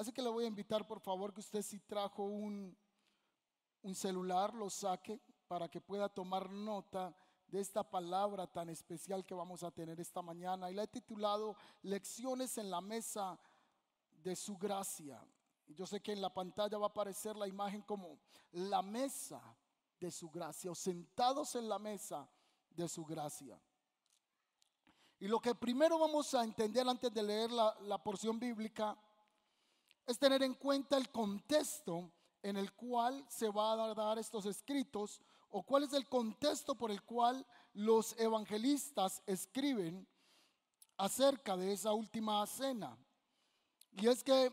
Así que le voy a invitar, por favor, que usted si trajo un, un celular, lo saque para que pueda tomar nota de esta palabra tan especial que vamos a tener esta mañana. Y la he titulado Lecciones en la mesa de su gracia. Yo sé que en la pantalla va a aparecer la imagen como la mesa de su gracia o sentados en la mesa de su gracia. Y lo que primero vamos a entender antes de leer la, la porción bíblica es tener en cuenta el contexto en el cual se va a dar estos escritos o cuál es el contexto por el cual los evangelistas escriben acerca de esa última cena. Y es que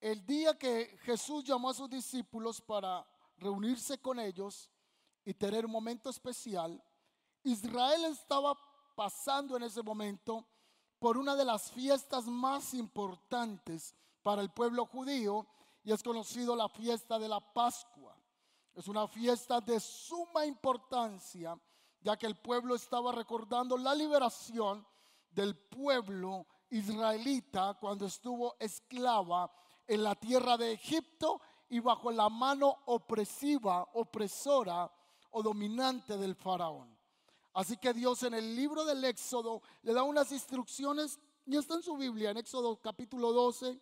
el día que Jesús llamó a sus discípulos para reunirse con ellos y tener un momento especial, Israel estaba pasando en ese momento por una de las fiestas más importantes para el pueblo judío y es conocido la fiesta de la Pascua. Es una fiesta de suma importancia ya que el pueblo estaba recordando la liberación del pueblo israelita cuando estuvo esclava en la tierra de Egipto y bajo la mano opresiva, opresora o dominante del faraón. Así que Dios en el libro del Éxodo le da unas instrucciones, y está en su Biblia, en Éxodo capítulo 12,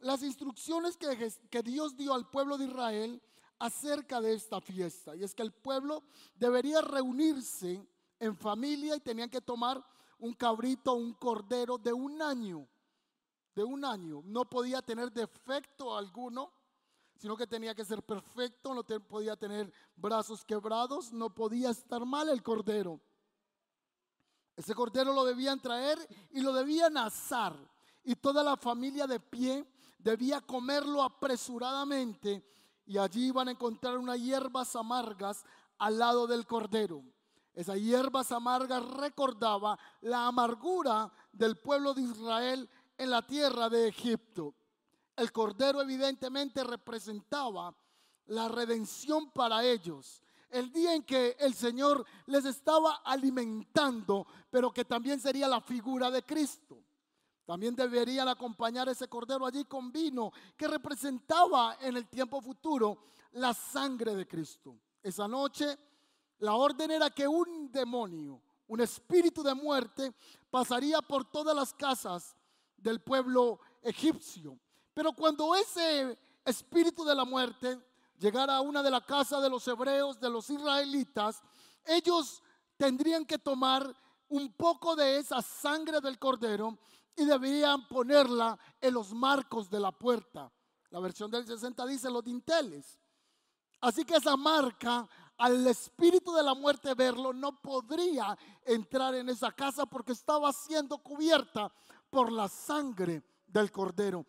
las instrucciones que, Dios dio al pueblo de Israel acerca de esta fiesta. Y es que el pueblo debería reunirse en familia y tenían que tomar un cabrito, un cordero de un año de un año no podía tener defecto alguno, sino que tenía que ser perfecto, no podía tener brazos quebrados, no podía estar mal el cordero. Ese cordero lo debían traer y lo debían asar. Y toda la familia de pie debía comerlo apresuradamente. Y allí iban a encontrar unas hierbas amargas al lado del cordero. Esas hierbas amargas recordaba la amargura del pueblo de Israel en la tierra de Egipto. El cordero evidentemente representaba la redención para ellos. El día en que el Señor les estaba alimentando, pero que también sería la figura de Cristo. También deberían acompañar ese cordero allí con vino que representaba en el tiempo futuro la sangre de Cristo. Esa noche la orden era que un demonio, un espíritu de muerte, pasaría por todas las casas del pueblo egipcio. Pero cuando ese espíritu de la muerte llegara a una de las casas de los hebreos, de los israelitas, ellos tendrían que tomar un poco de esa sangre del cordero y deberían ponerla en los marcos de la puerta. La versión del 60 dice los dinteles. Así que esa marca, al espíritu de la muerte verlo, no podría entrar en esa casa porque estaba siendo cubierta por la sangre del cordero.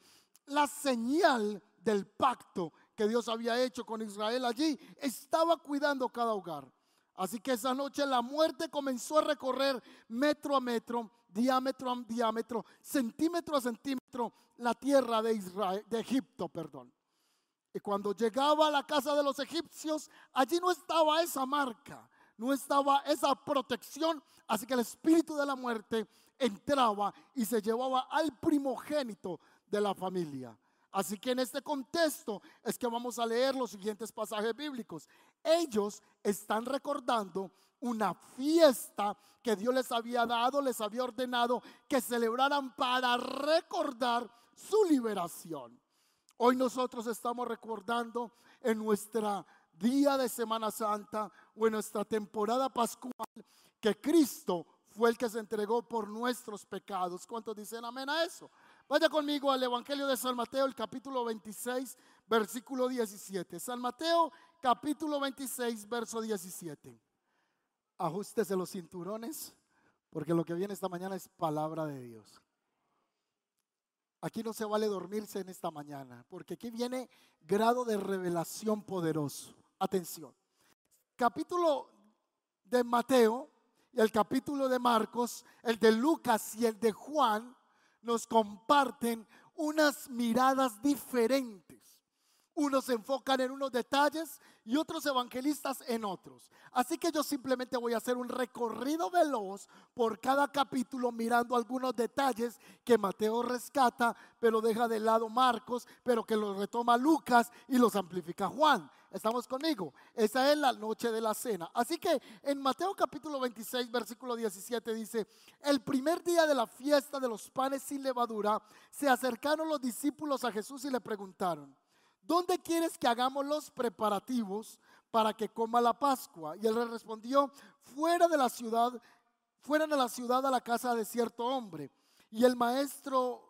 La señal del pacto que Dios había hecho con Israel allí estaba cuidando cada hogar. Así que esa noche la muerte comenzó a recorrer metro a metro, diámetro a diámetro, centímetro a centímetro la tierra de Egipto, perdón. Y cuando llegaba a la casa de los egipcios, allí no estaba esa marca, no estaba esa protección, así que el espíritu de la muerte entraba y se llevaba al primogénito de la familia. Así que en este contexto es que vamos a leer los siguientes pasajes bíblicos. Ellos están recordando una fiesta que Dios les había dado, les había ordenado que celebraran para recordar su liberación. Hoy nosotros estamos recordando en nuestra día de Semana Santa o en nuestra temporada pascual que Cristo fue el que se entregó por nuestros pecados. ¿Cuántos dicen amén a eso? Vaya conmigo al Evangelio de San Mateo, el capítulo 26, versículo 17. San Mateo, capítulo 26, verso 17. Ajustese los cinturones, porque lo que viene esta mañana es palabra de Dios. Aquí no se vale dormirse en esta mañana, porque aquí viene grado de revelación poderoso. Atención. Capítulo de Mateo, y el capítulo de Marcos, el de Lucas y el de Juan nos comparten unas miradas diferentes Unos se enfocan en unos detalles y otros evangelistas en otros. Así que yo simplemente voy a hacer un recorrido veloz por cada capítulo mirando algunos detalles que Mateo rescata, pero deja de lado Marcos, pero que los retoma Lucas y los amplifica Juan. ¿Estamos conmigo? Esa es la noche de la cena. Así que en Mateo capítulo 26, versículo 17 dice, el primer día de la fiesta de los panes sin levadura, se acercaron los discípulos a Jesús y le preguntaron, ¿dónde quieres que hagamos los preparativos para que coma la Pascua? Y él le respondió, fuera de la ciudad, fuera de la ciudad a la casa de cierto hombre. Y el maestro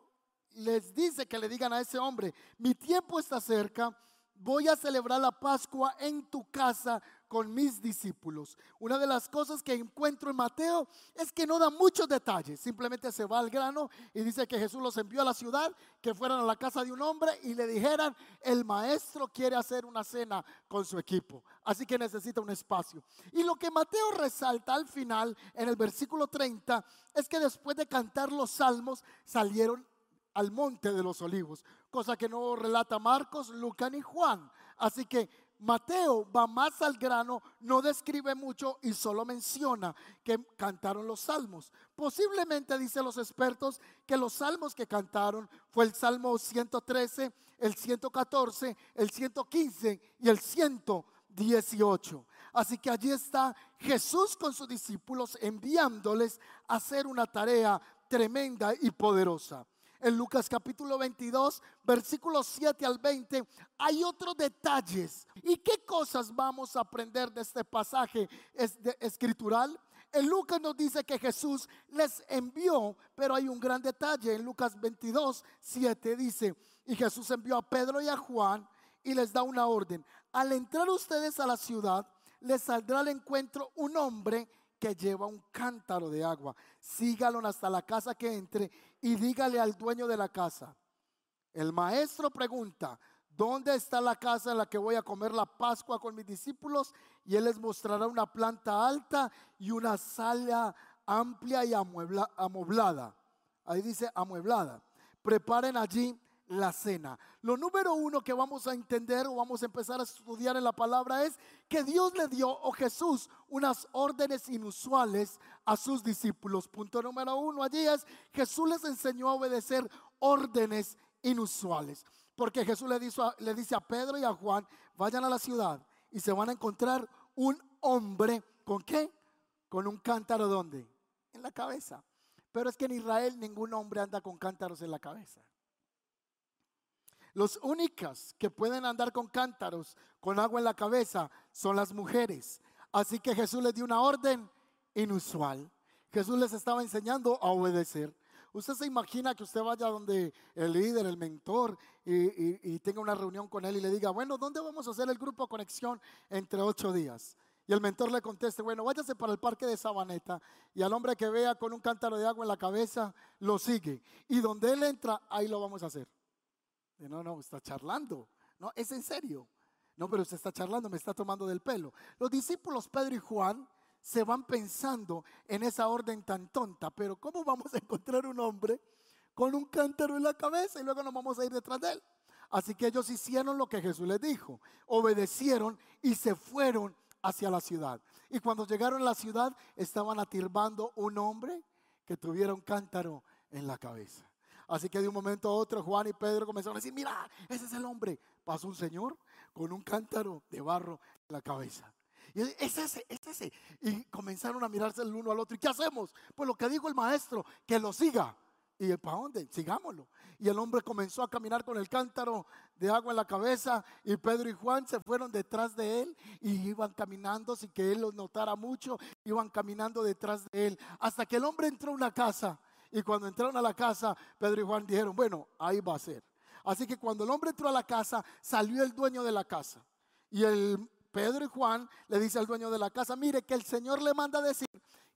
les dice que le digan a ese hombre, mi tiempo está cerca, voy a celebrar la Pascua en tu casa con mis discípulos. Una de las cosas que encuentro en Mateo es que no da muchos detalles, simplemente se va al grano y dice que Jesús los envió a la ciudad, que fueran a la casa de un hombre y le dijeran, el maestro quiere hacer una cena con su equipo, así que necesita un espacio. Y lo que Mateo resalta al final, en el versículo 30, es que después de cantar los salmos salieron al monte de los olivos, cosa que no relata Marcos, Lucas ni Juan. Así que Mateo va más al grano, no describe mucho y solo menciona que cantaron los salmos. Posiblemente, dicen los expertos, que los salmos que cantaron fue el Salmo 113, el 114, el 115 y el 118. Así que allí está Jesús con sus discípulos enviándoles a hacer una tarea tremenda y poderosa en Lucas capítulo 22, versículos 7 al 20, hay otros detalles. ¿Y qué cosas vamos a aprender de este pasaje escritural? En Lucas nos dice que Jesús les envió, pero hay un gran detalle. En Lucas 22, 7 dice, y Jesús envió a Pedro y a Juan y les da una orden. Al entrar ustedes a la ciudad, les saldrá al encuentro un hombre que lleva un cántaro de agua. Sígalo hasta la casa que entre y dígale al dueño de la casa. El maestro pregunta, ¿dónde está la casa en la que voy a comer la Pascua con mis discípulos? Y él les mostrará una planta alta y una sala amplia y amueblada. Ahí dice amueblada. Preparen allí la cena. Lo número uno que vamos a entender o vamos a empezar a estudiar en la palabra es que Dios le dio o Jesús unas órdenes inusuales a sus discípulos. Punto número uno allí es Jesús les enseñó a obedecer órdenes inusuales. Porque Jesús le, le dice a Pedro y a Juan, vayan a la ciudad y se van a encontrar un hombre con qué? Con un cántaro donde? En la cabeza. Pero es que en Israel ningún hombre anda con cántaros en la cabeza. Los únicas que pueden andar con cántaros, con agua en la cabeza, son las mujeres. Así que Jesús les dio una orden inusual. Jesús les estaba enseñando a obedecer. Usted se imagina que usted vaya donde el líder, el mentor, y, tenga una reunión con él y le diga, bueno, ¿dónde vamos a hacer el grupo conexión entre ocho días? Y el mentor le conteste, bueno, váyase para el parque de Sabaneta y al hombre que vea con un cántaro de agua en la cabeza, lo sigue. Y donde él entra, ahí lo vamos a hacer no, no, está charlando. No, es en serio. No, pero usted está charlando, me está tomando del pelo. Los discípulos Pedro y Juan se van pensando en esa orden tan tonta, pero ¿cómo vamos a encontrar un hombre con un cántaro en la cabeza y luego nos vamos a ir detrás de él? Así que ellos hicieron lo que Jesús les dijo, obedecieron y se fueron hacia la ciudad. Y cuando llegaron a la ciudad estaban atirbando un hombre que tuviera un cántaro en la cabeza. Así que de un momento a otro Juan y Pedro comenzaron a decir, mira, ese es el hombre. Pasó un señor con un cántaro de barro en la cabeza. Y es ese, es ese. Y comenzaron a mirarse el uno al otro. ¿Y qué hacemos? Pues lo que dijo el maestro, que lo siga. ¿Y para dónde? Sigámoslo. Y el hombre comenzó a caminar con el cántaro de agua en la cabeza y Pedro y Juan se fueron detrás de él y iban caminando sin que él los notara mucho, iban caminando detrás de él hasta que el hombre entró a una casa y cuando entraron a la casa, Pedro y Juan dijeron, bueno, ahí va a ser. Así que cuando el hombre entró a la casa, salió el dueño de la casa. Y el Pedro y Juan le dice al dueño de la casa, mire que el Señor le manda decir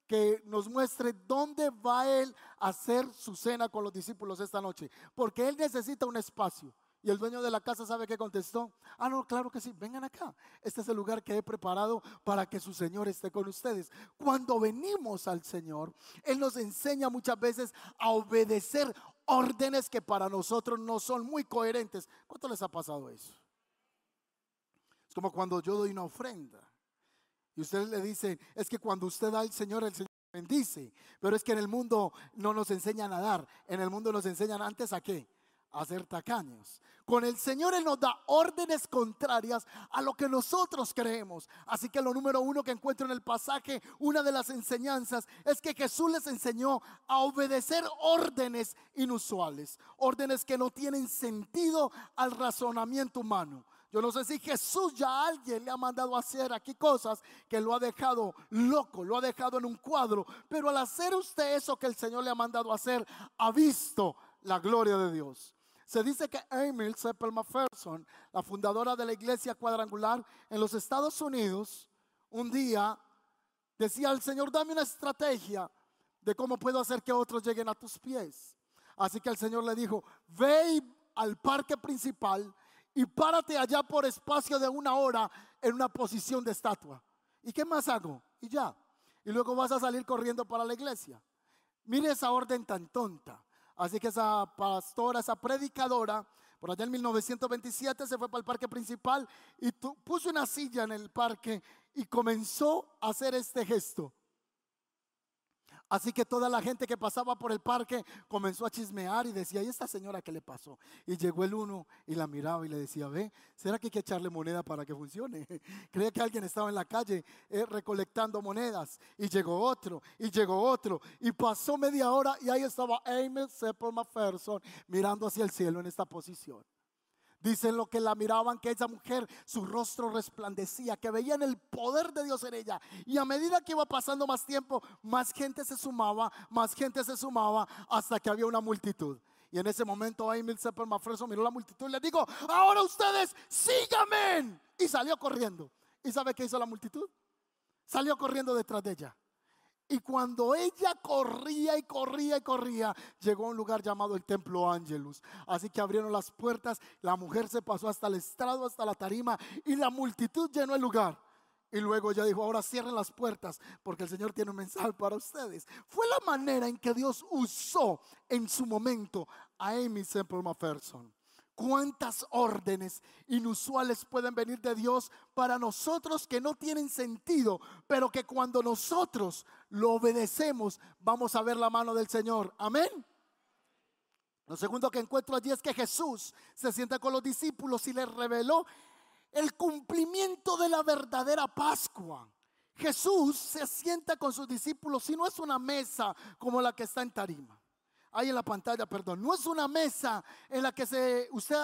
que nos muestre dónde va él a hacer su cena con los discípulos esta noche, porque él necesita un espacio. Y el dueño de la casa sabe que contestó, ah, no, claro que sí, vengan acá. Este es el lugar que he preparado para que su Señor esté con ustedes. Cuando venimos al Señor, Él nos enseña muchas veces a obedecer órdenes que para nosotros no son muy coherentes. ¿Cuánto les ha pasado eso? Como cuando yo doy una ofrenda. Y usted le dice, es que cuando usted da al Señor, el Señor bendice. Pero es que en el mundo no nos enseñan a dar. En el mundo nos enseñan antes a qué? A ser tacaños. Con el Señor Él nos da órdenes contrarias a lo que nosotros creemos. Así que lo número uno que encuentro en el pasaje, una de las enseñanzas, es que Jesús les enseñó a obedecer órdenes inusuales. Órdenes que no tienen sentido al razonamiento humano. Yo no sé si Jesús ya a alguien le ha mandado a hacer aquí cosas que lo ha dejado loco, lo ha dejado en un cuadro. Pero al hacer usted eso que el Señor le ha mandado a hacer, ha visto la gloria de Dios. Se dice que Emil Seppel McPherson, la fundadora de la iglesia cuadrangular en los Estados Unidos, un día decía al Señor, dame una estrategia de cómo puedo hacer que otros lleguen a tus pies. Así que el Señor le dijo, ve al parque principal y párate allá por espacio de una hora en una posición de estatua. ¿Y qué más hago? Y ya. Y luego vas a salir corriendo para la iglesia. Mire esa orden tan tonta. Así que esa pastora, esa predicadora, por allá en 1927 se fue para el parque principal y puso una silla en el parque y comenzó a hacer este gesto. Así que toda la gente que pasaba por el parque comenzó a chismear y decía, ¿y esta señora qué le pasó? Y llegó el uno y la miraba y le decía, ve, ¿será que hay que echarle moneda para que funcione? Creía que alguien estaba en la calle eh, recolectando monedas. Y llegó otro, y llegó otro. Y pasó media hora y ahí estaba Amy Seppel McPherson mirando hacia el cielo en esta posición. Dicen lo que la miraban, que esa mujer, su rostro resplandecía, que veían el poder de Dios en ella. Y a medida que iba pasando más tiempo, más gente se sumaba, más gente se sumaba, hasta que había una multitud. Y en ese momento Emil Sepper Mafreso miró la multitud y le dijo, ahora ustedes síganme. Y salió corriendo. ¿Y sabe qué hizo la multitud? Salió corriendo detrás de ella. Y cuando ella corría y corría y corría, llegó a un lugar llamado el Templo Ángelus. Así que abrieron las puertas, la mujer se pasó hasta el estrado, hasta la tarima, y la multitud llenó el lugar. Y luego ella dijo, ahora cierren las puertas porque el Señor tiene un mensaje para ustedes. Fue la manera en que Dios usó en su momento a Amy Semple McPherson cuántas órdenes inusuales pueden venir de Dios para nosotros que no tienen sentido, pero que cuando nosotros lo obedecemos vamos a ver la mano del Señor. Amén. Lo segundo que encuentro allí es que Jesús se sienta con los discípulos y les reveló el cumplimiento de la verdadera Pascua. Jesús se sienta con sus discípulos y no es una mesa como la que está en Tarima ahí en la pantalla, perdón, no es una mesa en la que se, usted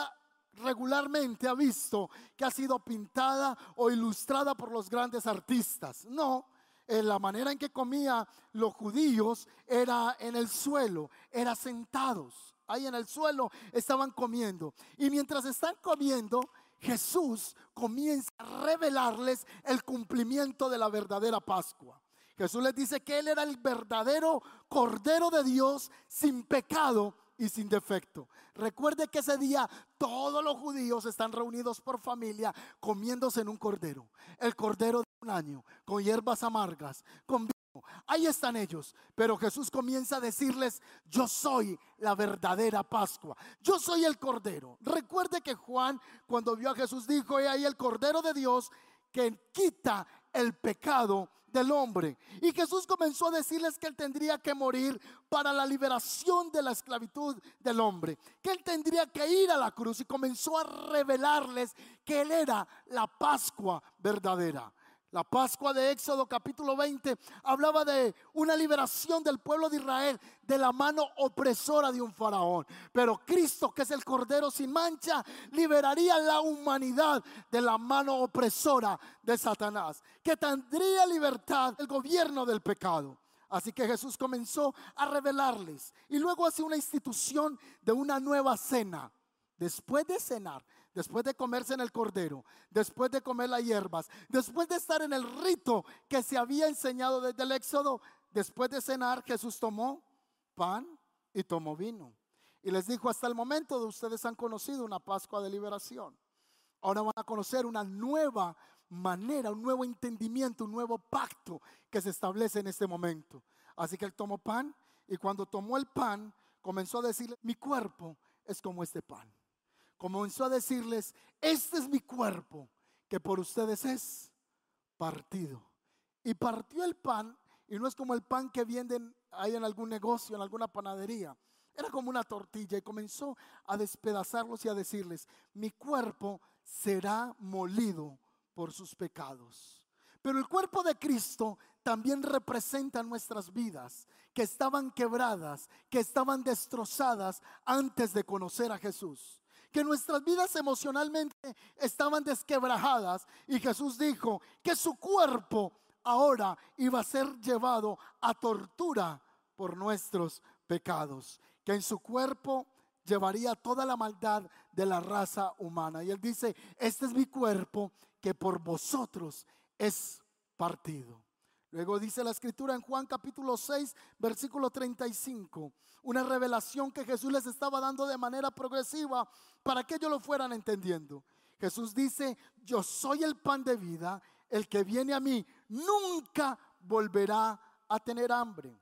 regularmente ha visto que ha sido pintada o ilustrada por los grandes artistas. No, la manera en que comía los judíos era en el suelo, era sentados. Ahí en el suelo estaban comiendo. Y mientras están comiendo, Jesús comienza a revelarles el cumplimiento de la verdadera Pascua. Jesús les dice que Él era el verdadero Cordero de Dios sin pecado y sin defecto. Recuerde que ese día todos los judíos están reunidos por familia comiéndose en un cordero. El cordero de un año, con hierbas amargas, con vino. Ahí están ellos. Pero Jesús comienza a decirles, yo soy la verdadera Pascua. Yo soy el cordero. Recuerde que Juan cuando vio a Jesús dijo, he ahí el cordero de Dios que quita el pecado del hombre. Y Jesús comenzó a decirles que él tendría que morir para la liberación de la esclavitud del hombre, que él tendría que ir a la cruz y comenzó a revelarles que él era la Pascua verdadera. La Pascua de Éxodo capítulo 20 hablaba de una liberación del pueblo de Israel de la mano opresora de un faraón. Pero Cristo, que es el Cordero sin mancha, liberaría la humanidad de la mano opresora de Satanás, que tendría libertad el gobierno del pecado. Así que Jesús comenzó a revelarles y luego hace una institución de una nueva cena. Después de cenar, después de comerse en el cordero, después de comer las hierbas, después de estar en el rito que se había enseñado desde el Éxodo, después de cenar, Jesús tomó pan y tomó vino. Y les dijo, hasta el momento de ustedes han conocido una Pascua de liberación. Ahora van a conocer una nueva manera, un nuevo entendimiento, un nuevo pacto que se establece en este momento. Así que él tomó pan y cuando tomó el pan comenzó a decirle, mi cuerpo es como este pan comenzó a decirles, este es mi cuerpo que por ustedes es partido. Y partió el pan, y no es como el pan que venden ahí en algún negocio, en alguna panadería. Era como una tortilla y comenzó a despedazarlos y a decirles, mi cuerpo será molido por sus pecados. Pero el cuerpo de Cristo también representa nuestras vidas, que estaban quebradas, que estaban destrozadas antes de conocer a Jesús. Que nuestras vidas emocionalmente estaban desquebrajadas y Jesús dijo que su cuerpo ahora iba a ser llevado a tortura por nuestros pecados, que en su cuerpo llevaría toda la maldad de la raza humana. Y él dice, este es mi cuerpo que por vosotros es partido. Luego dice la escritura en Juan capítulo 6, versículo 35, una revelación que Jesús les estaba dando de manera progresiva para que ellos lo fueran entendiendo. Jesús dice, yo soy el pan de vida, el que viene a mí nunca volverá a tener hambre.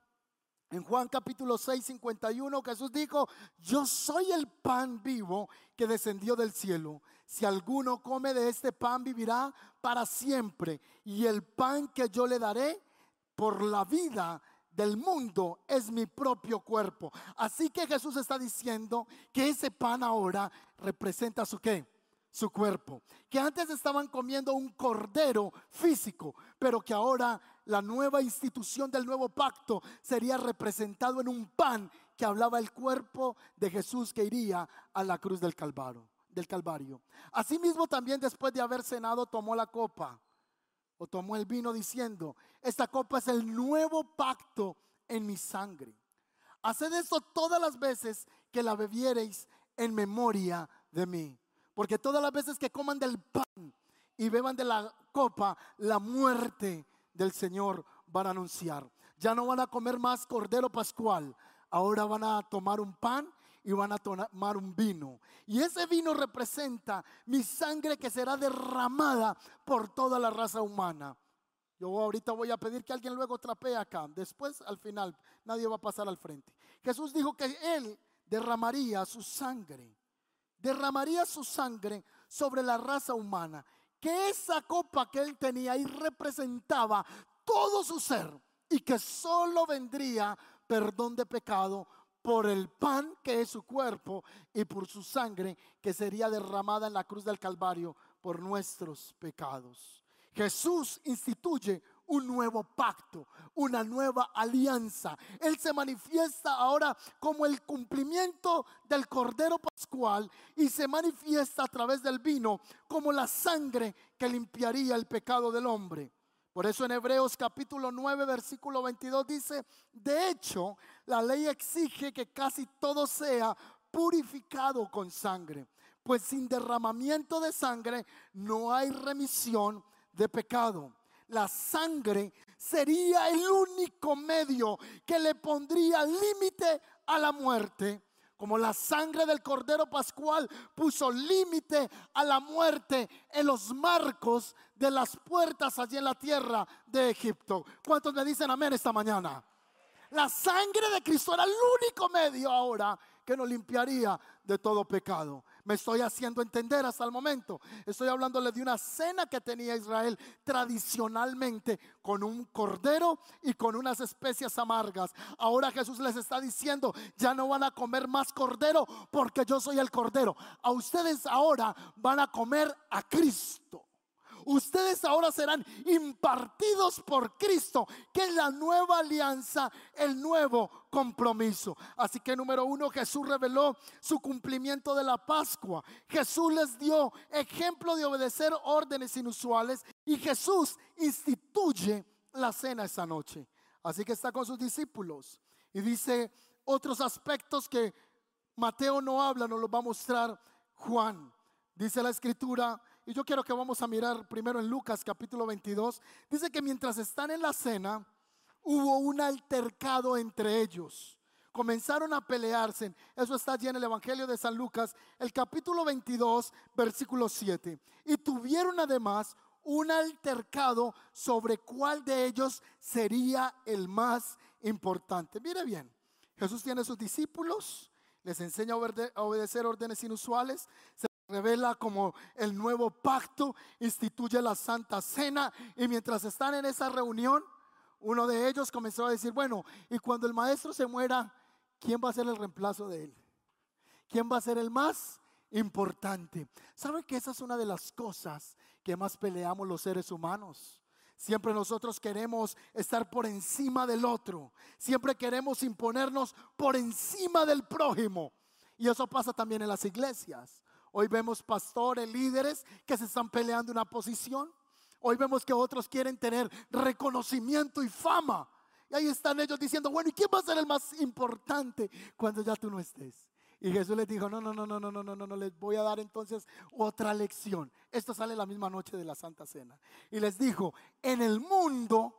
En Juan capítulo 6, 51, Jesús dijo, yo soy el pan vivo que descendió del cielo. Si alguno come de este pan, vivirá para siempre. Y el pan que yo le daré por la vida del mundo es mi propio cuerpo. Así que Jesús está diciendo que ese pan ahora representa su qué? Su cuerpo. Que antes estaban comiendo un cordero físico, pero que ahora la nueva institución del nuevo pacto sería representado en un pan que hablaba el cuerpo de Jesús que iría a la cruz del Calvario. Del Calvario. Asimismo, también después de haber cenado, tomó la copa o tomó el vino diciendo: Esta copa es el nuevo pacto en mi sangre. Haced esto todas las veces que la bebiereis en memoria de mí. Porque todas las veces que coman del pan y beban de la copa, la muerte del Señor van a anunciar. Ya no van a comer más cordero pascual, ahora van a tomar un pan y van a tomar un vino. Y ese vino representa mi sangre que será derramada por toda la raza humana. Yo ahorita voy a pedir que alguien luego trapee acá. Después, al final, nadie va a pasar al frente. Jesús dijo que Él derramaría su sangre. Derramaría su sangre sobre la raza humana que esa copa que él tenía ahí representaba todo su ser y que solo vendría perdón de pecado por el pan que es su cuerpo y por su sangre que sería derramada en la cruz del Calvario por nuestros pecados. Jesús instituye un nuevo pacto, una nueva alianza. Él se manifiesta ahora como el cumplimiento del Cordero Pascual y se manifiesta a través del vino como la sangre que limpiaría el pecado del hombre. Por eso en Hebreos capítulo 9, versículo 22 dice, de hecho, la ley exige que casi todo sea purificado con sangre, pues sin derramamiento de sangre no hay remisión de pecado la sangre sería el único medio que le pondría límite a la muerte. Como la sangre del Cordero Pascual puso límite a la muerte en los marcos de las puertas allí en la tierra de Egipto. ¿Cuántos me dicen amén esta mañana? La sangre de Cristo era el único medio ahora que nos limpiaría de todo pecado. Me estoy haciendo entender hasta el momento. Estoy hablándole de una cena que tenía Israel tradicionalmente con un cordero y con unas especias amargas. Ahora Jesús les está diciendo, ya no van a comer más cordero porque yo soy el cordero. A ustedes ahora van a comer a Cristo ustedes ahora serán impartidos por Cristo, que es la nueva alianza, el nuevo compromiso. Así que número uno, Jesús reveló su cumplimiento de la Pascua. Jesús les dio ejemplo de obedecer órdenes inusuales y Jesús instituye la cena esa noche. Así que está con sus discípulos y dice otros aspectos que Mateo no habla, nos los va a mostrar Juan. Dice la escritura y yo quiero que vamos a mirar primero en Lucas capítulo 22. Dice que mientras están en la cena, hubo un altercado entre ellos. Comenzaron a pelearse. Eso está allí en el Evangelio de San Lucas, el capítulo 22, versículo 7. Y tuvieron además un altercado sobre cuál de ellos sería el más importante. Mire bien, Jesús tiene sus discípulos, les enseña a obedecer órdenes inusuales, revela como el nuevo pacto, instituye la Santa Cena y mientras están en esa reunión, uno de ellos comenzó a decir, bueno, y cuando el maestro se muera, ¿quién va a ser el reemplazo de él? ¿Quién va a ser el más importante? ¿Sabe que esa es una de las cosas que más peleamos los seres humanos? Siempre nosotros queremos estar por encima del otro. Siempre queremos imponernos por encima del prójimo. Y eso pasa también en las iglesias. Hoy vemos pastores, líderes que se están peleando una posición. Hoy vemos que otros quieren tener reconocimiento y fama. Y ahí están ellos diciendo, bueno, ¿y quién va a ser el más importante cuando ya tú no estés? Y Jesús les dijo, no, no, no, no, no, no, no, no, no, les voy a dar entonces otra lección. Esto sale la misma noche de la Santa Cena. Y les dijo, en el mundo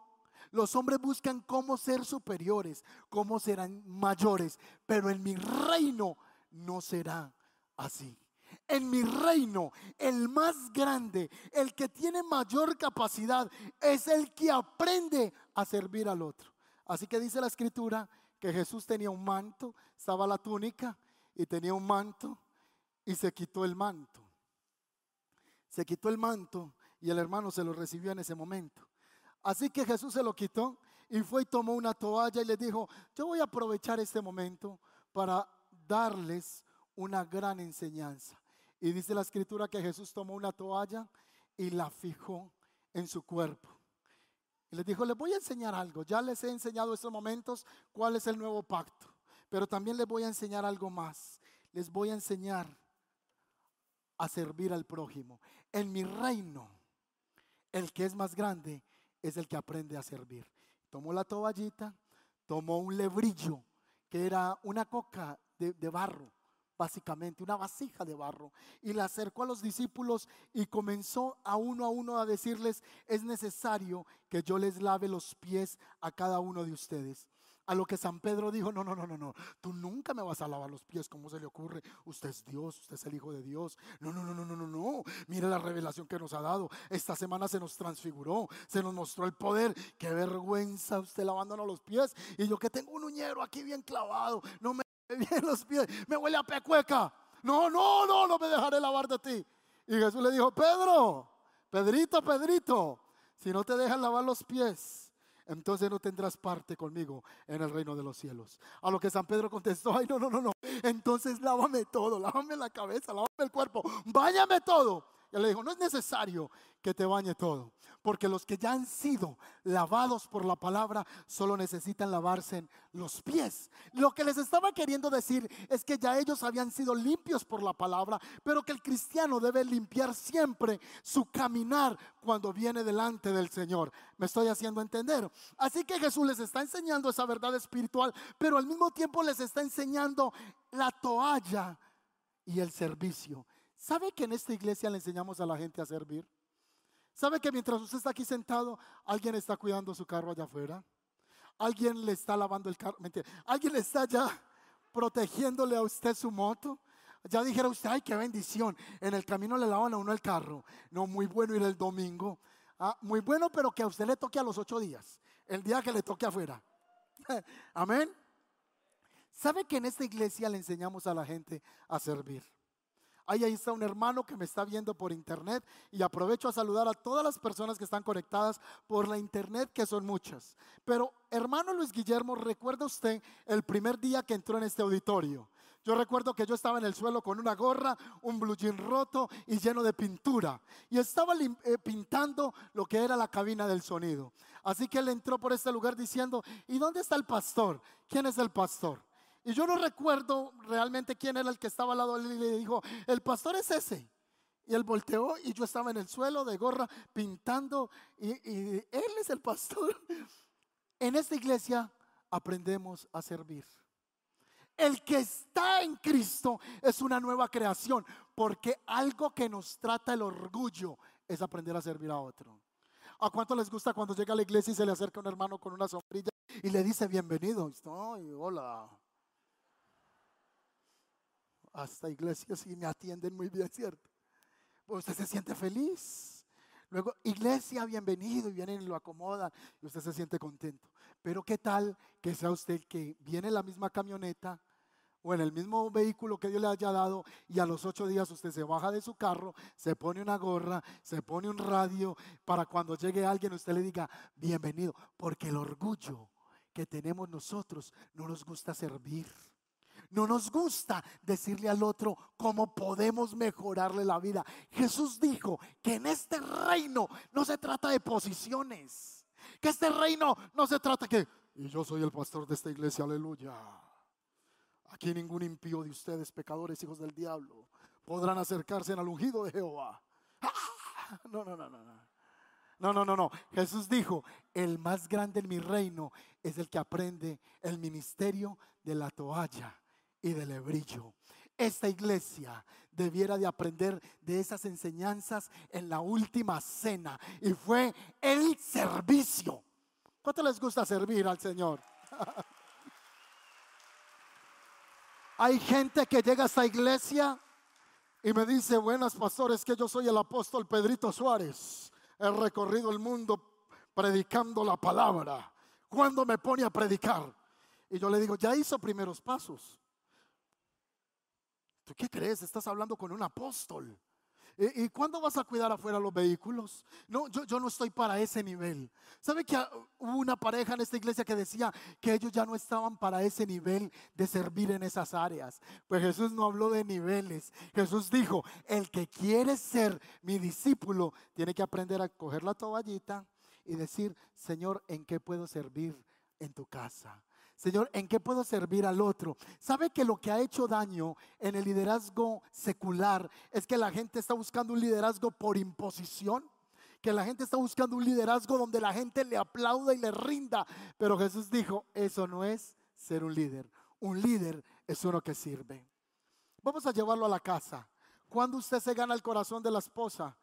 los hombres buscan cómo ser superiores, cómo serán mayores, pero en mi reino no será así. En mi reino, el más grande, el que tiene mayor capacidad, es el que aprende a servir al otro. Así que dice la escritura que Jesús tenía un manto, estaba la túnica y tenía un manto y se quitó el manto. Se quitó el manto y el hermano se lo recibió en ese momento. Así que Jesús se lo quitó y fue y tomó una toalla y le dijo, yo voy a aprovechar este momento para darles una gran enseñanza. Y dice la escritura que Jesús tomó una toalla y la fijó en su cuerpo. Y les dijo, les voy a enseñar algo. Ya les he enseñado estos momentos cuál es el nuevo pacto. Pero también les voy a enseñar algo más. Les voy a enseñar a servir al prójimo. En mi reino, el que es más grande es el que aprende a servir. Tomó la toallita, tomó un lebrillo, que era una coca de, de barro básicamente, una vasija de barro, y la acercó a los discípulos y comenzó a uno a uno a decirles, es necesario que yo les lave los pies a cada uno de ustedes. A lo que San Pedro dijo, no, no, no, no, no, tú nunca me vas a lavar los pies, ¿cómo se le ocurre? Usted es Dios, usted es el Hijo de Dios. No, no, no, no, no, no, no. Mire la revelación que nos ha dado. Esta semana se nos transfiguró, se nos mostró el poder. Qué vergüenza usted lavándonos los pies. Y yo que tengo un uñero aquí bien clavado, no me bien los pies, me huele a pecueca. No, no, no, no me dejaré lavar de ti. Y Jesús le dijo, Pedro, Pedrito, Pedrito, si no te dejan lavar los pies, entonces no tendrás parte conmigo en el reino de los cielos. A lo que San Pedro contestó, ay, no, no, no, no, entonces lávame todo, lávame la cabeza, lávame el cuerpo, báñame todo. Él le dijo, no es necesario que te bañe todo, porque los que ya han sido lavados por la palabra solo necesitan lavarse los pies. Lo que les estaba queriendo decir es que ya ellos habían sido limpios por la palabra, pero que el cristiano debe limpiar siempre su caminar cuando viene delante del Señor. Me estoy haciendo entender. Así que Jesús les está enseñando esa verdad espiritual, pero al mismo tiempo les está enseñando la toalla y el servicio. ¿Sabe que en esta iglesia le enseñamos a la gente a servir? ¿Sabe que mientras usted está aquí sentado, alguien está cuidando su carro allá afuera? Alguien le está lavando el carro. Alguien le está ya protegiéndole a usted su moto. Ya dijera usted, ay, qué bendición. En el camino le lavan a uno el carro. No, muy bueno ir el domingo. Ah, muy bueno, pero que a usted le toque a los ocho días. El día que le toque afuera. Amén. ¿Sabe que en esta iglesia le enseñamos a la gente a servir? Ahí, está un hermano que me está viendo por internet y aprovecho a saludar a todas las personas que están conectadas por la internet, que son muchas. Pero hermano Luis Guillermo, ¿recuerda usted el primer día que entró en este auditorio? Yo recuerdo que yo estaba en el suelo con una gorra, un blue jean roto y lleno de pintura. Y estaba eh, pintando lo que era la cabina del sonido. Así que él entró por este lugar diciendo, ¿y dónde está el pastor? ¿Quién es el pastor? Y yo no recuerdo realmente quién era el que estaba al lado de él y le dijo, el pastor es ese. Y él volteó y yo estaba en el suelo de gorra pintando y, él es el pastor. En esta iglesia aprendemos a servir. El que está en Cristo es una nueva creación, porque algo que nos trata el orgullo es aprender a servir a otro. ¿A cuánto les gusta cuando llega a la iglesia y se le acerca un hermano con una sombrilla y le dice bienvenido? Ay, hola hasta iglesias y me atienden muy bien, ¿cierto? Pues usted se siente feliz. Luego, iglesia, bienvenido, y vienen y lo acomodan y usted se siente contento. Pero ¿qué tal que sea usted que viene en la misma camioneta, o en el mismo vehículo que Dios le haya dado y a los ocho días usted se baja de su carro, se pone una gorra, se pone un radio para cuando llegue alguien usted le diga bienvenido, porque el orgullo que tenemos nosotros no nos gusta servir. No nos gusta decirle al otro cómo podemos mejorarle la vida. Jesús dijo que en este reino no se trata de posiciones. Que este reino no se trata que, y yo soy el pastor de esta iglesia, aleluya. Aquí ningún impío de ustedes, pecadores, hijos del diablo, podrán acercarse al ungido de Jehová. No, no, no, no, no. No, no, no, no. Jesús dijo, el más grande en mi reino es el que aprende el ministerio de la toalla y del hebrillo. Esta iglesia debiera de aprender de esas enseñanzas en la última cena y fue el servicio. ¿Cuánto les gusta servir al Señor? Hay gente que llega a esta iglesia y me dice, buenas pastores, que yo soy el apóstol Pedrito Suárez. He recorrido el mundo predicando la palabra. ¿Cuándo me pone a predicar? Y yo le digo, ya hizo primeros pasos. ¿Tú qué crees? Estás hablando con un apóstol. ¿Y, cuándo vas a cuidar afuera los vehículos? No, yo, no estoy para ese nivel. ¿Sabe que hubo una pareja en esta iglesia que decía que ellos ya no estaban para ese nivel de servir en esas áreas? Pues Jesús no habló de niveles. Jesús dijo, el que quiere ser mi discípulo tiene que aprender a coger la toallita y decir, Señor, ¿en qué puedo servir en tu casa? Señor, ¿en qué puedo servir al otro? ¿Sabe que lo que ha hecho daño en el liderazgo secular es que la gente está buscando un liderazgo por imposición? Que la gente está buscando un liderazgo donde la gente le aplauda y le rinda. Pero Jesús dijo, eso no es ser un líder. Un líder es uno que sirve. Vamos a llevarlo a la casa. Cuando usted se gana el corazón de la esposa?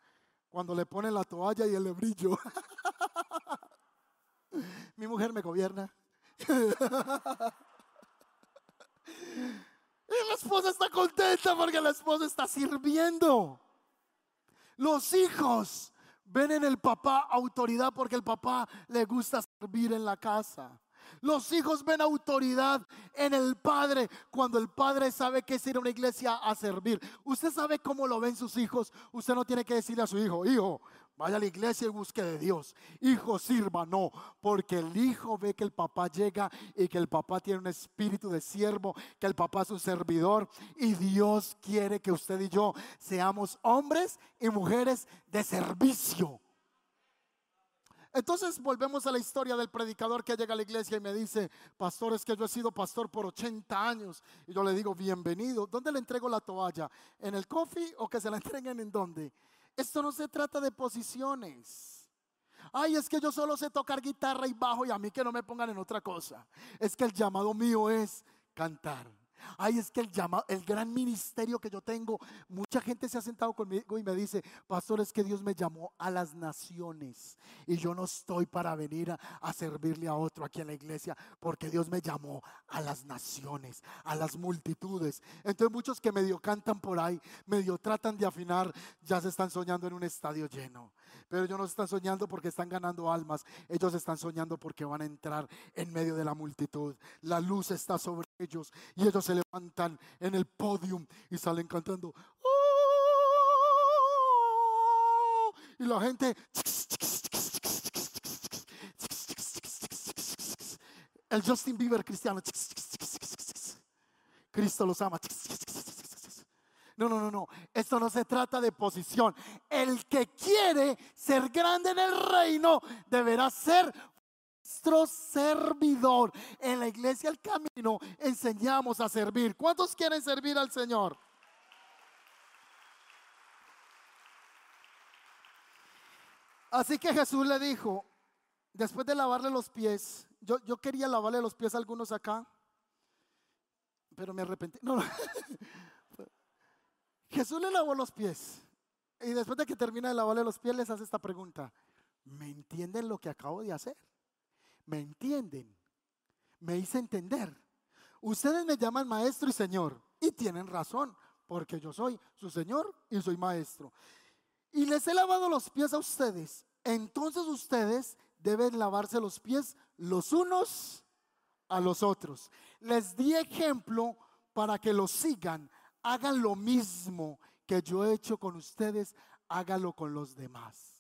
Cuando le pone la toalla y el lebrillo. Mi mujer me gobierna. y la esposa está contenta porque la esposa está sirviendo. Los hijos ven en el papá autoridad porque el papá le gusta servir en la casa. Los hijos ven autoridad en el padre cuando el padre sabe que es ir a una iglesia a servir. Usted sabe cómo lo ven sus hijos. Usted no tiene que decirle a su hijo, hijo, Vaya a la iglesia y busque de Dios. Hijo, sirva, no. Porque el hijo ve que el papá llega y que el papá tiene un espíritu de siervo, que el papá es un servidor. Y Dios quiere que usted y yo seamos hombres y mujeres de servicio. Entonces volvemos a la historia del predicador que llega a la iglesia y me dice, pastor, es que yo he sido pastor por 80 años. Y yo le digo, bienvenido. ¿Dónde le entrego la toalla? ¿En el coffee o que se la entreguen en dónde? Esto no se trata de posiciones. Ay, es que yo solo sé tocar guitarra y bajo y a mí que no me pongan en otra cosa. Es que el llamado mío es cantar. Ay, es que el llamado, el gran ministerio que yo tengo, mucha gente se ha sentado conmigo y me dice, pastor, es que Dios me llamó a las naciones y yo no estoy para venir a, servirle a otro aquí en la iglesia, porque Dios me llamó a las naciones, a las multitudes. Entonces muchos que medio cantan por ahí, medio tratan de afinar, ya se están soñando en un estadio lleno. Pero ellos no están soñando porque están ganando almas, ellos están soñando porque van a entrar en medio de la multitud. La luz está sobre ellos y ellos se levantan en el podium y salen cantando. Y la gente... El Justin Bieber cristiano. Cristo los ama. No, no, no, no. Esto no se trata de posición. El que quiere ser grande en el reino deberá ser nuestro servidor. En la iglesia El Camino enseñamos a servir. ¿Cuántos quieren servir al Señor? Así que Jesús le dijo, después de lavarle los pies, yo, yo quería lavarle los pies a algunos acá, pero me arrepentí. No, no. Jesús le lavó los pies. Y después de que termina de lavarle los pies, les hace esta pregunta. ¿Me entienden lo que acabo de hacer? ¿Me entienden? Me hice entender. Ustedes me llaman maestro y señor. Y tienen razón, porque yo soy su señor y soy maestro. Y les he lavado los pies a ustedes. Entonces ustedes deben lavarse los pies los unos a los otros. Les di ejemplo para que lo sigan, hagan lo mismo que yo he hecho con ustedes, hágalo con los demás.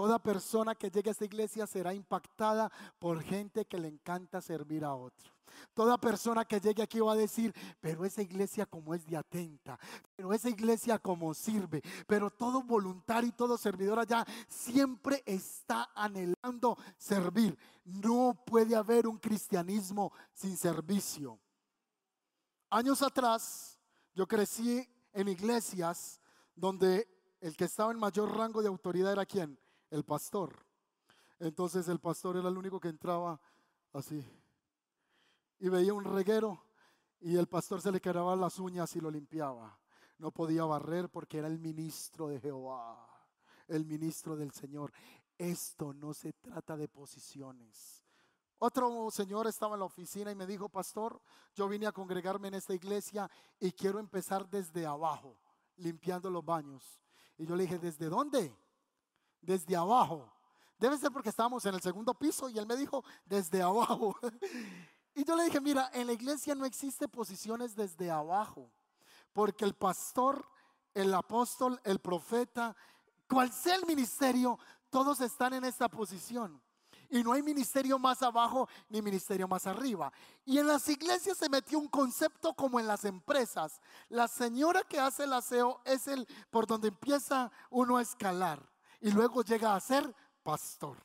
Toda persona que llegue a esta iglesia será impactada por gente que le encanta servir a otro. Toda persona que llegue aquí va a decir, pero esa iglesia como es de atenta, pero esa iglesia como sirve, pero todo voluntario y todo servidor allá siempre está anhelando servir. No puede haber un cristianismo sin servicio. Años atrás yo crecí en iglesias donde el que estaba en mayor rango de autoridad era quién? El pastor. Entonces el pastor era el único que entraba así y veía un reguero y el pastor se le quedaban las uñas y lo limpiaba. No podía barrer porque era el ministro de Jehová, el ministro del Señor. Esto no se trata de posiciones. Otro señor estaba en la oficina y me dijo, pastor, yo vine a congregarme en esta iglesia y quiero empezar desde abajo, limpiando los baños. Y yo le dije, ¿desde dónde? Desde abajo. Debe ser porque estábamos en el segundo piso y él me dijo, desde abajo. Y yo le dije, mira, en la iglesia no existe posiciones desde abajo, porque el pastor, el apóstol, el profeta, cual sea el ministerio, todos están en esta posición. Y no hay ministerio más abajo ni ministerio más arriba. Y en las iglesias se metió un concepto como en las empresas. La señora que hace el aseo es el por donde empieza uno a escalar. Y luego llega a ser pastor.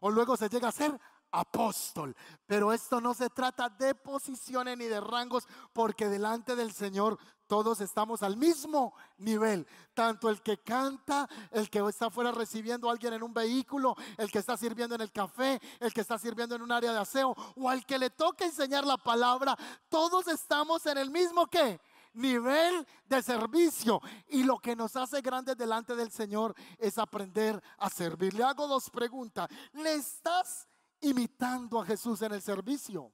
O luego se llega a ser apóstol. Pero esto no se trata de posiciones ni de rangos, porque delante del Señor todos estamos al mismo nivel. Tanto el que canta, el que está afuera recibiendo a alguien en un vehículo, el que está sirviendo en el café, el que está sirviendo en un área de aseo, o al que le toca enseñar la palabra, todos estamos en el mismo que nivel de servicio. Y lo que nos hace grandes delante del Señor es aprender a servir. Le hago dos preguntas. ¿Le estás imitando a Jesús en el servicio.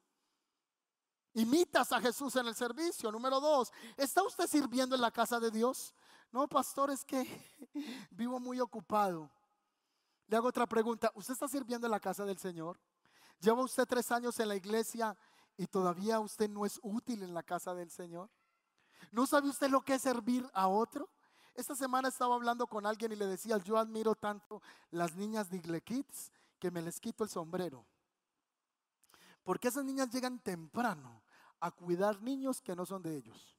Imitas a Jesús en el servicio. Número dos, ¿está usted sirviendo en la casa de Dios? No, pastor, es que vivo muy ocupado. Le hago otra pregunta. ¿Usted está sirviendo en la casa del Señor? ¿Lleva usted tres años en la iglesia y todavía usted no es útil en la casa del Señor? ¿No sabe usted lo que es servir a otro? Esta semana estaba hablando con alguien y le decía, yo admiro tanto las niñas de Igle Kids que me les quito el sombrero. Porque esas niñas llegan temprano a cuidar niños que no son de ellos.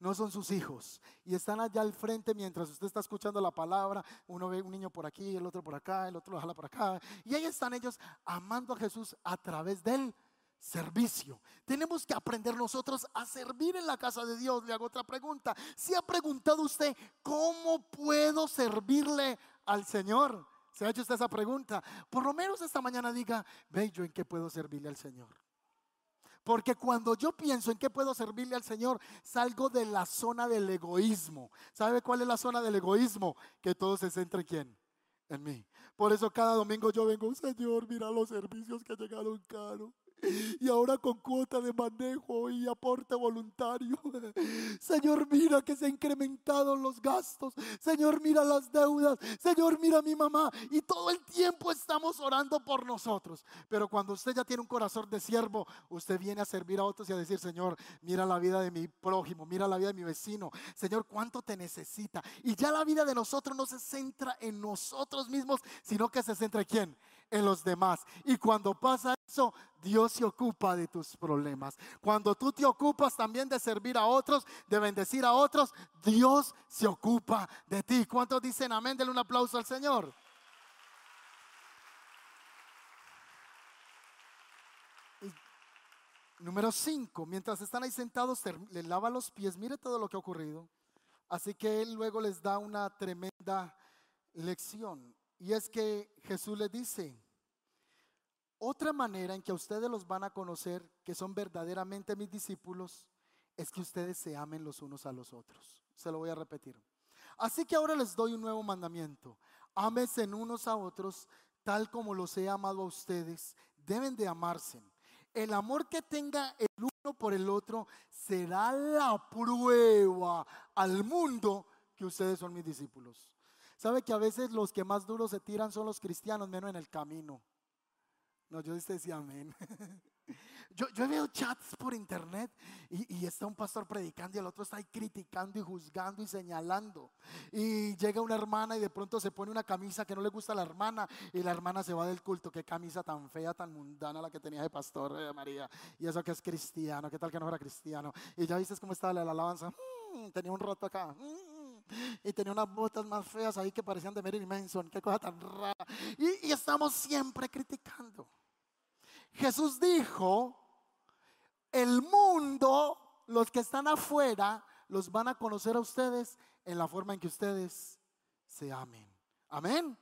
No son sus hijos. Y están allá al frente mientras usted está escuchando la palabra. Uno ve un niño por aquí, el otro por acá, el otro lo jala por acá. Y ahí están ellos amando a Jesús a través del servicio. Tenemos que aprender nosotros a servir en la casa de Dios. Le hago otra pregunta. Si ha preguntado usted, ¿cómo puedo servirle al Señor? ¿Se ha hecho usted esa pregunta? Por lo menos esta mañana diga, ve yo en qué puedo servirle al Señor. Porque cuando yo pienso en qué puedo servirle al Señor, salgo de la zona del egoísmo. ¿Sabe cuál es la zona del egoísmo? Que todo se centra en quién? En mí. Por eso cada domingo yo vengo, Señor, mira los servicios que llegaron caro y ahora con cuota de manejo y aporte voluntario. Señor, mira que se han incrementado los gastos. Señor, mira las deudas. Señor, mira mi mamá. Y todo el tiempo estamos orando por nosotros. Pero cuando usted ya tiene un corazón de siervo, usted viene a servir a otros y a decir, Señor, mira la vida de mi prójimo, mira la vida de mi vecino. Señor, cuánto te necesita. Y ya la vida de nosotros no se centra en nosotros mismos, sino que se centra en quién? en los demás. Y cuando pasa Dios se ocupa de tus problemas. Cuando tú te ocupas también de servir a otros, de bendecir a otros, Dios se ocupa de ti. ¿Cuántos dicen amén? Denle un aplauso al Señor. número 5, mientras están ahí sentados, le lava los pies. Mire todo lo que ha ocurrido. Así que él luego les da una tremenda lección. Y es que Jesús les dice, otra manera en que ustedes los van a conocer que son verdaderamente mis discípulos es que ustedes se amen los unos a los otros. Se lo voy a repetir. Así que ahora les doy un nuevo mandamiento. Ámense unos a otros tal como los he amado a ustedes. Deben de amarse. El amor que tenga el uno por el otro será la prueba al mundo que ustedes son mis discípulos. ¿Sabe que a veces los que más duros se tiran son los cristianos, menos en el camino? No, yo decía amén. Yo, yo veo chats por internet y, está un pastor predicando y el otro está ahí criticando y juzgando y señalando. Y llega una hermana y de pronto se pone una camisa que no le gusta a la hermana y la hermana se va del culto. Qué camisa tan fea, tan mundana la que tenía de pastor eh, María. Y eso que es cristiano, qué tal que no era cristiano. Y ya viste cómo estaba la, alabanza. Mm, tenía un rato acá. Mm, y tenía unas botas más feas ahí que parecían de Marilyn Manson. Qué cosa tan rara. Y, y estamos siempre criticando. Jesús dijo, el mundo, los que están afuera, los van a conocer a ustedes en la forma en que ustedes se amen. Amén.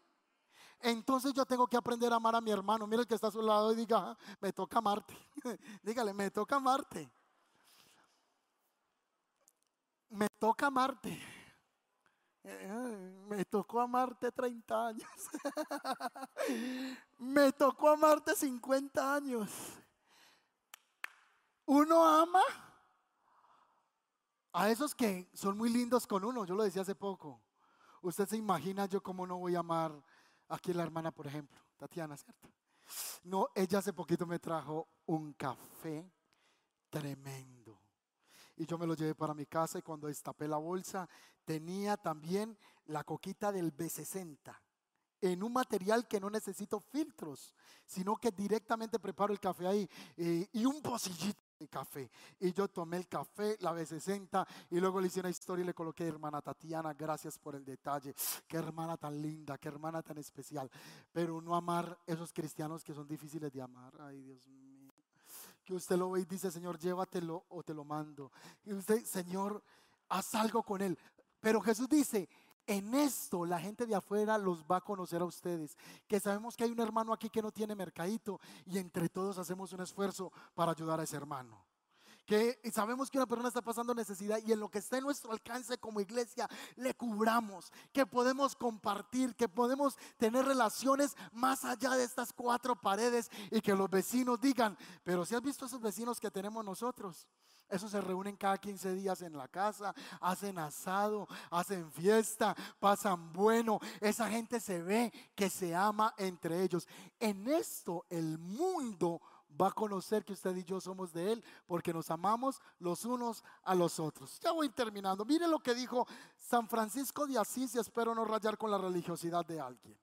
Entonces yo tengo que aprender a amar a mi hermano. Mira el que está a su lado y diga, ah, me toca amarte. Dígale, me toca amarte. Me toca amarte. Me tocó amarte 30 años. Me tocó amarte 50 años. Uno ama a esos que son muy lindos con uno. Yo lo decía hace poco. Usted se imagina yo cómo no voy a amar aquí la hermana, por ejemplo, Tatiana, ¿cierto? No, ella hace poquito me trajo un café tremendo. Y yo me lo llevé para mi casa y cuando destapé la bolsa tenía también la coquita del B60 en un material que no necesito filtros, sino que directamente preparo el café ahí eh, y un pocillito de café. Y yo tomé el café, la B60 y luego le hice una historia y le coloqué, hermana Tatiana, gracias por el detalle. Qué hermana tan linda, qué hermana tan especial. Pero no amar esos cristianos que son difíciles de amar. Ay, Dios mío. Que usted lo ve y dice, Señor, llévatelo o te lo mando. Y usted, Señor, haz algo con él. Pero Jesús dice, en esto la gente de afuera los va a conocer a ustedes. Que sabemos que hay un hermano aquí que no tiene mercadito y entre todos hacemos un esfuerzo para ayudar a ese hermano. Que sabemos que una persona está pasando necesidad y en lo que está en nuestro alcance como iglesia le cubramos. Que podemos compartir, que podemos tener relaciones más allá de estas cuatro paredes y que los vecinos digan, pero si has visto esos vecinos que tenemos nosotros esos se reúnen cada 15 días en la casa, hacen asado, hacen fiesta, pasan bueno. Esa gente se ve que se ama entre ellos. En esto el mundo va a conocer que usted y yo somos de Él porque nos amamos los unos a los otros. Ya voy terminando. Mire lo que dijo San Francisco de Asís y espero no rayar con la religiosidad de alguien.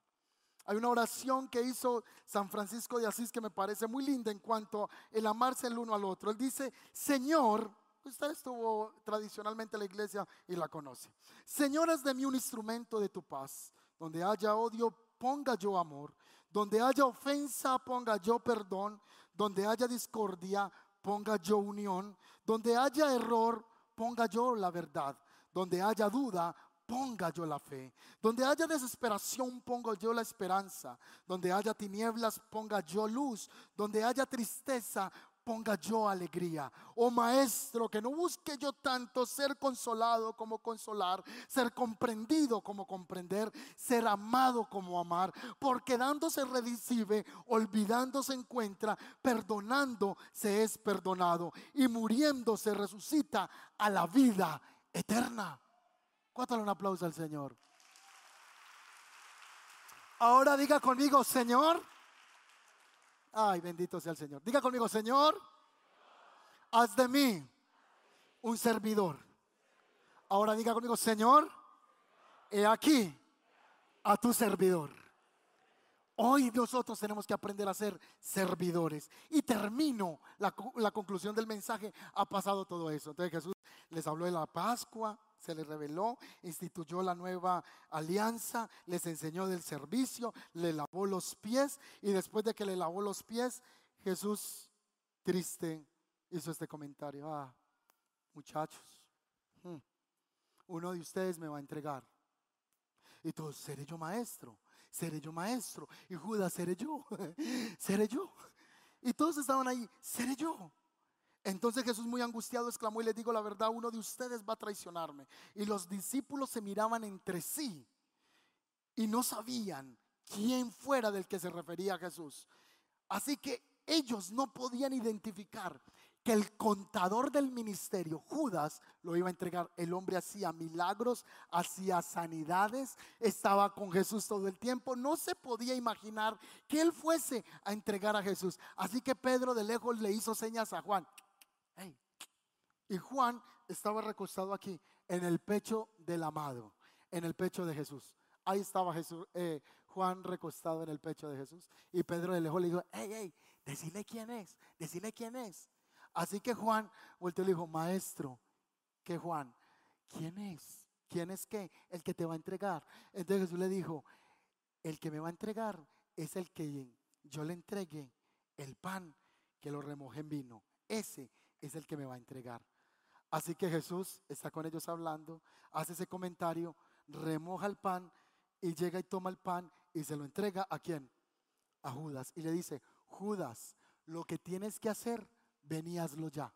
Hay una oración que hizo San Francisco de Asís que me parece muy linda en cuanto el amarse el uno al otro. Él dice, Señor, usted estuvo tradicionalmente en la iglesia y la conoce. Señor, haz de mí un instrumento de tu paz. Donde haya odio, ponga yo amor. Donde haya ofensa, ponga yo perdón. Donde haya discordia, ponga yo unión. Donde haya error, ponga yo la verdad. Donde haya duda, ponga yo la fe. Donde haya desesperación, pongo yo la esperanza. Donde haya tinieblas, ponga yo luz. Donde haya tristeza, ponga yo alegría. Oh maestro, que no busque yo tanto ser consolado como consolar, ser comprendido como comprender, ser amado como amar, porque dándose recibe, olvidando se encuentra, perdonando se es perdonado y muriendo se resucita a la vida eterna. Cuéntale un aplauso al Señor. Ahora diga conmigo, Señor. Ay, bendito sea el Señor. Diga conmigo, Señor, haz de mí un servidor. Ahora diga conmigo, Señor, he aquí a tu servidor. Hoy nosotros tenemos que aprender a ser servidores. Y termino la, la, conclusión del mensaje. Ha pasado todo eso. Entonces Jesús les habló de la Pascua, se les reveló, instituyó la nueva alianza, les enseñó del servicio, le lavó los pies y después de que le lavó los pies, Jesús, triste, hizo este comentario. Ah, muchachos, hmm, uno de ustedes me va a entregar. Y todos, seré yo maestro, seré yo maestro. Y Judas, seré yo, seré yo. Y todos estaban ahí, seré yo. Entonces Jesús muy angustiado exclamó y le digo la verdad, uno de ustedes va a traicionarme. Y los discípulos se miraban entre sí y no sabían quién fuera del que se refería Jesús. Así que ellos no podían identificar que el contador del ministerio, Judas, lo iba a entregar. El hombre hacía milagros, hacía sanidades, estaba con Jesús todo el tiempo. No se podía imaginar que él fuese a entregar a Jesús. Así que Pedro de lejos le hizo señas a Juan. Y Juan estaba recostado aquí, en el pecho del amado, en el pecho de Jesús. Ahí estaba Jesús, eh, Juan recostado en el pecho de Jesús. Y Pedro le dijo, hey, hey, decile quién es, decile quién es. Así que Juan volteó y le dijo, maestro, ¿qué Juan? ¿Quién es? ¿Quién es qué? El que te va a entregar. Entonces Jesús le dijo, el que me va a entregar es el que yo le entregué el pan que lo remoje en vino. Ese es el que me va a entregar. Así que Jesús está con ellos hablando, hace ese comentario, remoja el pan y llega y toma el pan y se lo entrega a quién? A Judas. Y le dice, Judas, lo que tienes que hacer veníaslo ya.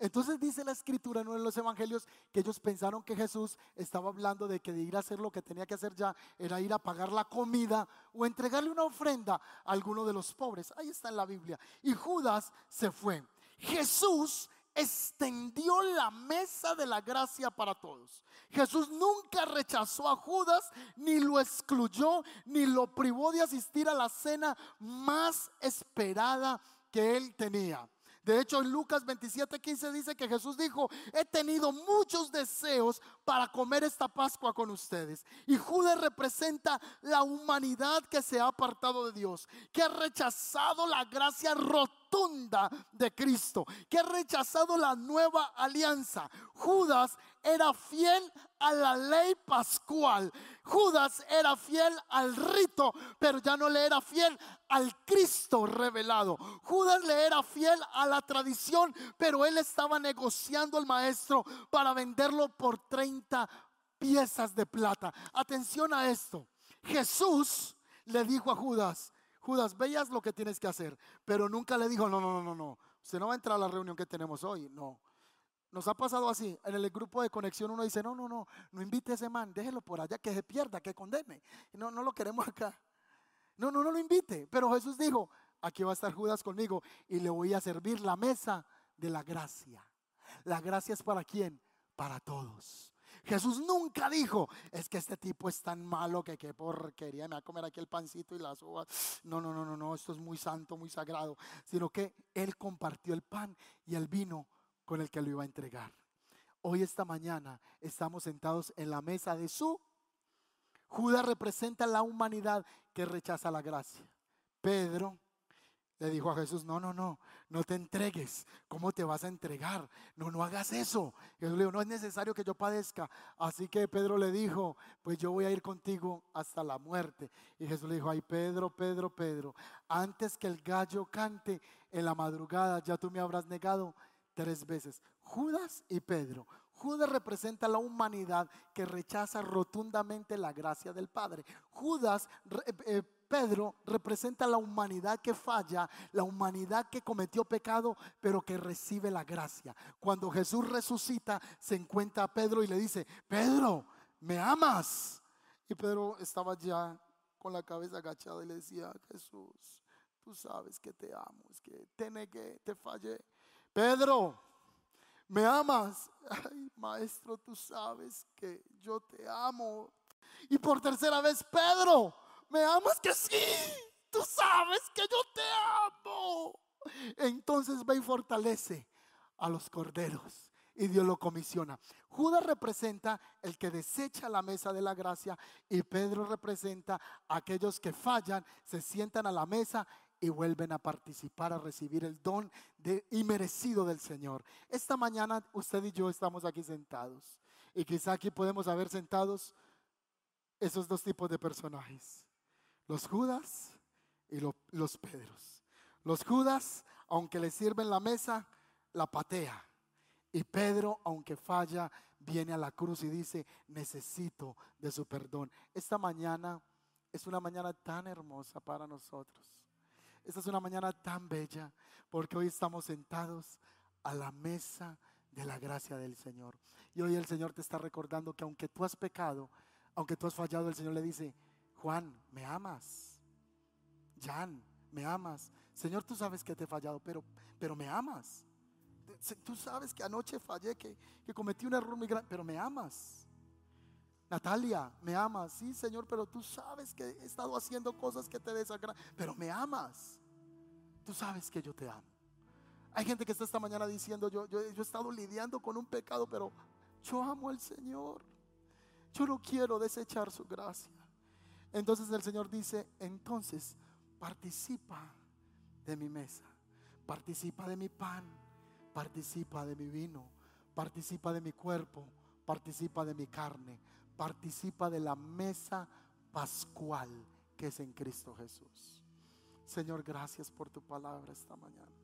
Entonces dice la escritura en uno de los evangelios que ellos pensaron que Jesús estaba hablando de que de ir a hacer lo que tenía que hacer ya era ir a pagar la comida o entregarle una ofrenda a alguno de los pobres. Ahí está en la Biblia. Y Judas se fue. Jesús extendió la mesa de la gracia para todos. Jesús nunca rechazó a Judas, ni lo excluyó, ni lo privó de asistir a la cena más esperada que él tenía. De hecho, en Lucas 27, 15 dice que Jesús dijo, he tenido muchos deseos para comer esta Pascua con ustedes. Y Judas representa la humanidad que se ha apartado de Dios, que ha rechazado la gracia rotunda de Cristo, que ha rechazado la nueva alianza. Judas era fiel a la ley pascual. Judas era fiel al rito, pero ya no le era fiel al Cristo revelado. Judas le era fiel a la tradición, pero él estaba negociando al maestro para venderlo por 30 piezas de plata. Atención a esto. Jesús le dijo a Judas, Judas, veas lo que tienes que hacer, pero nunca le dijo, no, no, no, no, no, usted no va a entrar a la reunión que tenemos hoy, no. Nos ha pasado así. En el grupo de conexión uno dice, no, no, no, no invite a ese man, déjelo por allá, que se pierda, que condene. No, no lo queremos acá. No, no, no lo invite. Pero Jesús dijo, aquí va a estar Judas conmigo y le voy a servir la mesa de la gracia. La gracia es para quién? Para todos. Jesús nunca dijo, es que este tipo es tan malo que qué porquería, me va a comer aquí el pancito y las uvas. No, no, no, no, no, esto es muy santo, muy sagrado. Sino que Él compartió el pan y el vino con el que lo iba a entregar. Hoy esta mañana estamos sentados en la mesa de su. Judas representa la humanidad que rechaza la gracia. Pedro le dijo a Jesús, no, no, no, no te entregues. ¿Cómo te vas a entregar? No, no hagas eso. Jesús le dijo, no es necesario que yo padezca. Así que Pedro le dijo, pues yo voy a ir contigo hasta la muerte. Y Jesús le dijo, ay Pedro, Pedro, Pedro, antes que el gallo cante en la madrugada, ya tú me habrás negado tres veces. Judas y Pedro. Judas representa la humanidad que rechaza rotundamente la gracia del Padre. Judas, eh, eh, Pedro representa la humanidad que falla, la humanidad que cometió pecado, pero que recibe la gracia. Cuando Jesús resucita, se encuentra a Pedro y le dice, Pedro, ¿me amas? Y Pedro estaba ya con la cabeza agachada y le decía, Jesús, tú sabes que te amo, es que te negué, te fallé. Pedro, ¿me amas? Ay, maestro, tú sabes que yo te amo. Y por tercera vez, Pedro, ¿me amas? Que sí, tú sabes que yo te amo. Entonces ve y fortalece a los corderos. Y Dios lo comisiona. Judas representa el que desecha la mesa de la gracia y Pedro representa a aquellos que fallan, se sientan a la mesa y vuelven a participar, a recibir el don y merecido del Señor. Esta mañana usted y yo estamos aquí sentados y quizá aquí podemos haber sentados esos dos tipos de personajes, los Judas y los Pedros. Los Judas, aunque le sirven la mesa, la patea. Y Pedro, aunque falla, viene a la cruz y dice, necesito de su perdón. Esta mañana es una mañana tan hermosa para nosotros. Esta es una mañana tan bella porque hoy estamos sentados a la mesa de la gracia del Señor. Y hoy el Señor te está recordando que aunque tú has pecado, aunque tú has fallado, el Señor le dice, Juan, ¿me amas? Jan, ¿me amas? Señor, tú sabes que te he fallado, pero, pero me amas. tú sabes que anoche fallé, que, que cometí un error muy grande, pero me amas. Natalia, me amas, sí Señor, pero tú sabes que he estado haciendo cosas que te desagradan, pero me amas. Tú sabes que yo te amo. Hay gente que está esta mañana diciendo, yo, yo, yo he estado lidiando con un pecado, pero yo amo al Señor. Yo no quiero desechar su gracia. Entonces el Señor dice, entonces participa de mi mesa, participa de mi pan, participa de mi vino, participa de mi cuerpo, participa de mi carne, participa de la mesa pascual que es en Cristo Jesús. Señor, gracias por tu palabra esta mañana.